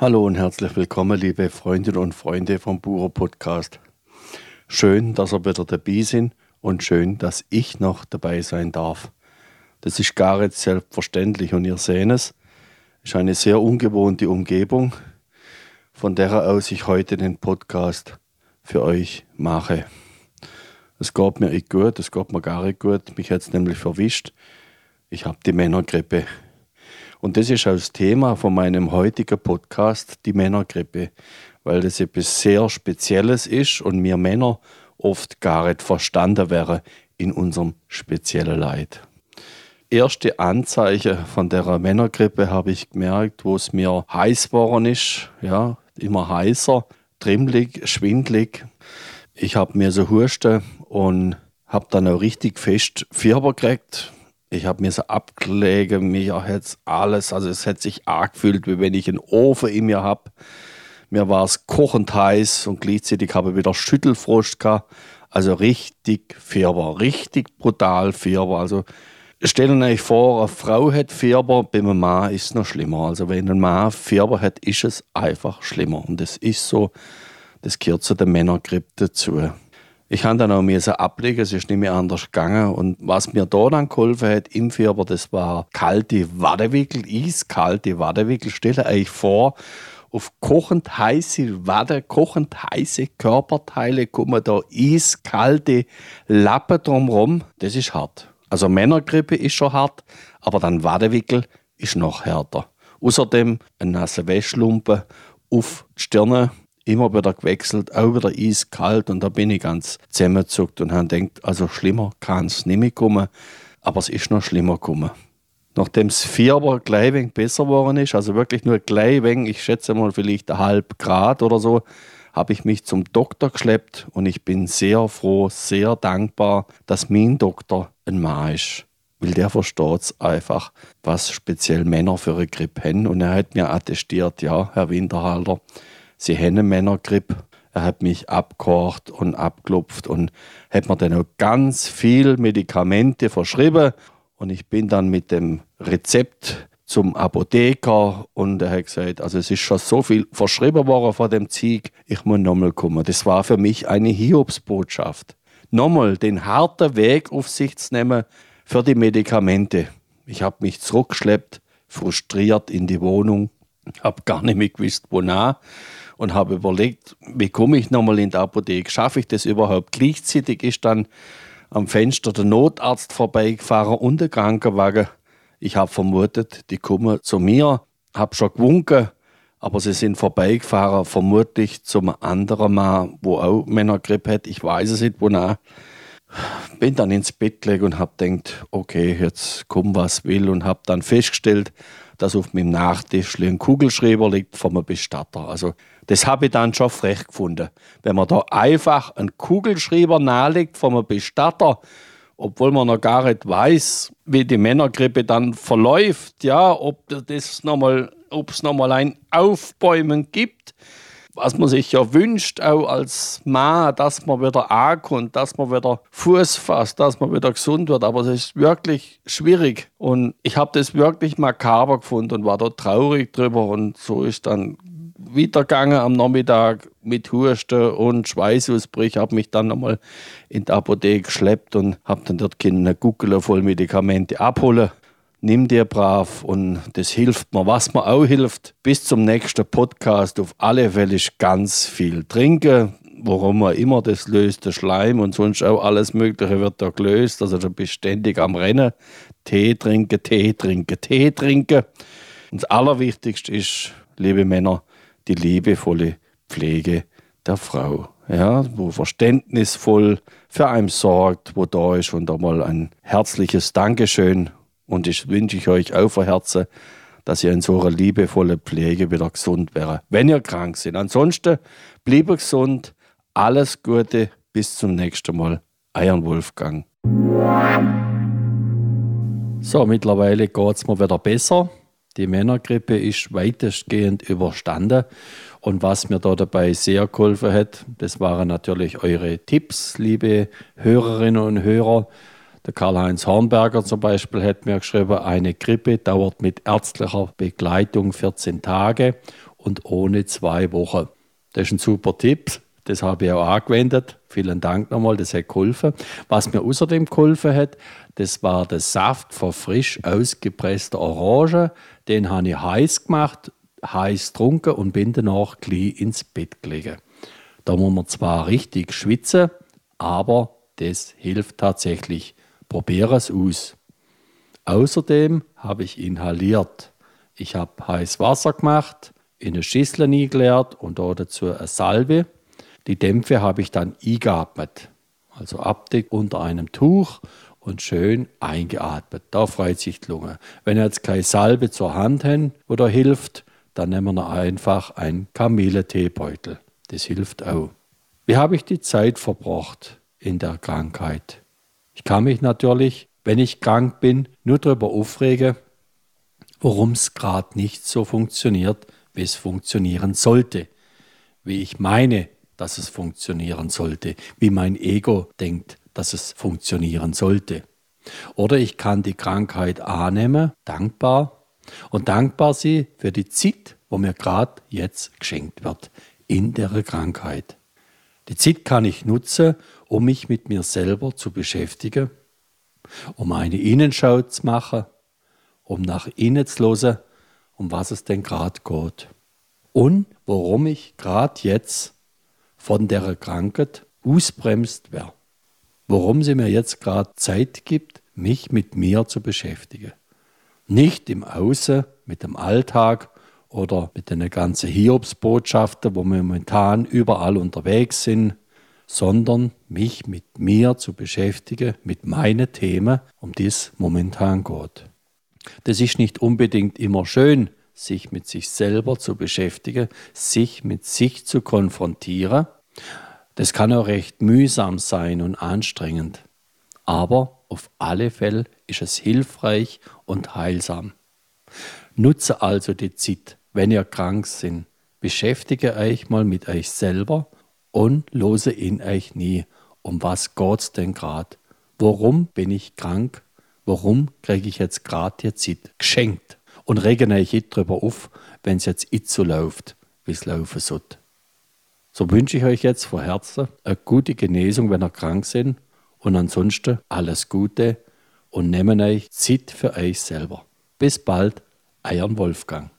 Hallo und herzlich willkommen, liebe Freundinnen und Freunde vom Buro Podcast. Schön, dass ihr wieder dabei sind und schön, dass ich noch dabei sein darf. Das ist gar nicht selbstverständlich und ihr seht es, ist eine sehr ungewohnte Umgebung, von der aus ich heute den Podcast für euch mache. Es geht mir nicht gut, es geht mir gar nicht gut. Mich hat es nämlich verwischt. Ich habe die Männergrippe. Und das ist auch das Thema von meinem heutigen Podcast, die Männergrippe, weil das etwas sehr Spezielles ist und wir Männer oft gar nicht verstanden wären in unserem speziellen Leid. Erste Anzeichen von der Männergrippe habe ich gemerkt, wo es mir heiß geworden ist, ja, immer heißer, trimmlig, schwindlig. Ich habe mir so Husten und habe dann auch richtig fest Fieber gekriegt ich habe mir so abgelegt, mir hat alles, also es hat sich angefühlt, wie wenn ich einen Ofen in mir habe. Mir war es kochend heiß und gleichzeitig habe ich wieder Schüttelfrost gehabt. Also richtig Fieber, richtig brutal Fieber. Also stellen euch vor, eine Frau hat Fieber, beim Mann ist es noch schlimmer. Also wenn ein Mann Fieber hat, ist es einfach schlimmer. Und das ist so, das gehört zu der Männergrippe dazu. Ich habe dann auch müssen ablegen, es ist nicht mehr anders gegangen. Und was mir da dann geholfen hat im Fieber, das war kalte Wadewickel, eiskalte Wadewickel. Stell euch vor, auf kochend heiße Wade, kochend heiße Körperteile kommen da eiskalte Lappen drumherum. Das ist hart. Also Männergrippe ist schon hart, aber dann Wadewickel ist noch härter. Außerdem ein nasser Wäschlumpen auf die Stirne immer wieder gewechselt, auch wieder eiskalt und da bin ich ganz zusammengezuckt und habe gedacht, also schlimmer kann es nicht mehr kommen, aber es ist noch schlimmer gekommen. Nachdem das Fieber gleich wenig besser geworden ist, also wirklich nur gleich wenig, ich schätze mal vielleicht ein halb Grad oder so, habe ich mich zum Doktor geschleppt und ich bin sehr froh, sehr dankbar, dass mein Doktor ein Mann ist. Weil der versteht es einfach, was speziell Männer für eine Grippe haben. Und er hat mir attestiert, ja, Herr Winterhalter, sie haben eine Männergrippe. Er hat mich abgekocht und abklopft und hat mir dann auch ganz viel Medikamente verschrieben. Und ich bin dann mit dem Rezept zum Apotheker und er hat gesagt, also es ist schon so viel verschrieben worden von dem Zieg, ich muss nochmal kommen. Das war für mich eine Hiobsbotschaft. Nochmal den harten Weg auf sich zu nehmen für die Medikamente. Ich habe mich zurückgeschleppt, frustriert in die Wohnung, habe gar nicht mehr gewusst, wonach und habe überlegt, wie komme ich nochmal in die Apotheke? Schaffe ich das überhaupt? Gleichzeitig ist dann am Fenster der Notarzt vorbeigefahren und der Krankenwagen. Ich habe vermutet, die kommen zu mir, habe schon gewunken, aber sie sind vorbeigefahren, vermutlich zum anderen Mann, wo auch Männergrippe hat. Ich weiß es nicht, wonach. Bin dann ins Bett gelegt und habe gedacht, okay, jetzt komm, was will, und habe dann festgestellt, dass auf meinem Nachtisch ein Kugelschreiber liegt vom Bestatter. Also das habe ich dann schon frech gefunden. Wenn man da einfach einen Kugelschreiber nahelegt vom Bestatter, obwohl man noch gar nicht weiß, wie die Männergrippe dann verläuft, ja, ob das noch mal, ob es nochmal ein Aufbäumen gibt, was man sich ja wünscht, auch als Mann, dass man wieder ankommt, dass man wieder Fuß fasst, dass man wieder gesund wird. Aber es ist wirklich schwierig. Und ich habe das wirklich makaber gefunden und war da traurig drüber. Und so ist dann weitergegangen am Nachmittag mit Husten und Schweißausbrüche. Habe mich dann nochmal in die Apotheke geschleppt und habe dann dort eine Guckel voll Medikamente abholen. Nimm dir brav und das hilft mir. Was mir auch hilft, bis zum nächsten Podcast auf alle Fälle ganz viel trinken. Warum man immer das löst, der Schleim und sonst auch alles Mögliche wird da gelöst. Also da bist ständig am Rennen. Tee trinken, Tee trinken, Tee trinken. Und das Allerwichtigste ist, liebe Männer, die liebevolle Pflege der Frau. Ja, wo verständnisvoll für einen sorgt, wo da ist und einmal ein herzliches Dankeschön. Und ich wünsche ich euch auch von Herzen, dass ihr in so einer liebevollen Pflege wieder gesund wäre, wenn ihr krank seid. Ansonsten bleibe gesund, alles Gute, bis zum nächsten Mal. Euer Wolfgang. So, mittlerweile geht es mir wieder besser. Die Männergrippe ist weitestgehend überstanden. Und was mir da dabei sehr geholfen hat, das waren natürlich eure Tipps, liebe Hörerinnen und Hörer. Der Karl-Heinz Hornberger zum Beispiel hat mir geschrieben, eine Grippe dauert mit ärztlicher Begleitung 14 Tage und ohne zwei Wochen. Das ist ein super Tipp. Das habe ich auch angewendet. Vielen Dank nochmal, das hat geholfen. Was mir außerdem geholfen hat, das war der Saft von frisch ausgepresster Orange. Den habe ich heiß gemacht, heiß getrunken und bin danach gleich ins Bett gelegen. Da muss man zwar richtig schwitzen, aber das hilft tatsächlich. Probiere es aus. Außerdem habe ich inhaliert. Ich habe heiß Wasser gemacht, in eine Schüssel eingeleert und dazu eine Salbe. Die Dämpfe habe ich dann eingeatmet, also abdeckt unter einem Tuch und schön eingeatmet. Da freut sich die Lunge. Wenn ihr jetzt keine Salbe zur Hand habt, da hilft, dann nehmen wir einfach einen Kamille-Teebeutel. Das hilft auch. Wie habe ich die Zeit verbracht in der Krankheit? Ich kann mich natürlich, wenn ich krank bin, nur darüber aufregen, warum es gerade nicht so funktioniert, wie es funktionieren sollte. Wie ich meine, dass es funktionieren sollte, wie mein Ego denkt, dass es funktionieren sollte. Oder ich kann die Krankheit annehmen, dankbar, und dankbar sie für die Zeit, wo mir gerade jetzt geschenkt wird, in der Krankheit. Die Zeit kann ich nutzen, um mich mit mir selber zu beschäftigen, um eine Innenschau zu machen, um nach innen zu hören, um was es denn gerade geht. Und warum ich gerade jetzt von der Krankheit ausbremst werde. Warum sie mir jetzt gerade Zeit gibt, mich mit mir zu beschäftigen. Nicht im Außen, mit dem Alltag oder mit den ganzen Hiobsbotschaften, wo wir momentan überall unterwegs sind, sondern mich mit mir zu beschäftigen, mit meinen Themen, um die es momentan geht. Das ist nicht unbedingt immer schön, sich mit sich selber zu beschäftigen, sich mit sich zu konfrontieren. Das kann auch recht mühsam sein und anstrengend. Aber auf alle Fälle ist es hilfreich und heilsam. Nutze also die Zeit, wenn ihr krank seid. Beschäftige euch mal mit euch selber und lose in euch nie, um was geht's denn gerade? Warum bin ich krank? Warum kriege ich jetzt gerade die Zeit geschenkt? Und regen euch nicht darüber auf, wenn es jetzt nicht so läuft, wie es laufen sollte. So wünsche ich euch jetzt von Herzen eine gute Genesung, wenn ihr krank seid und ansonsten alles Gute und nehmt euch Zeit für euch selber. Bis bald, euer Wolfgang.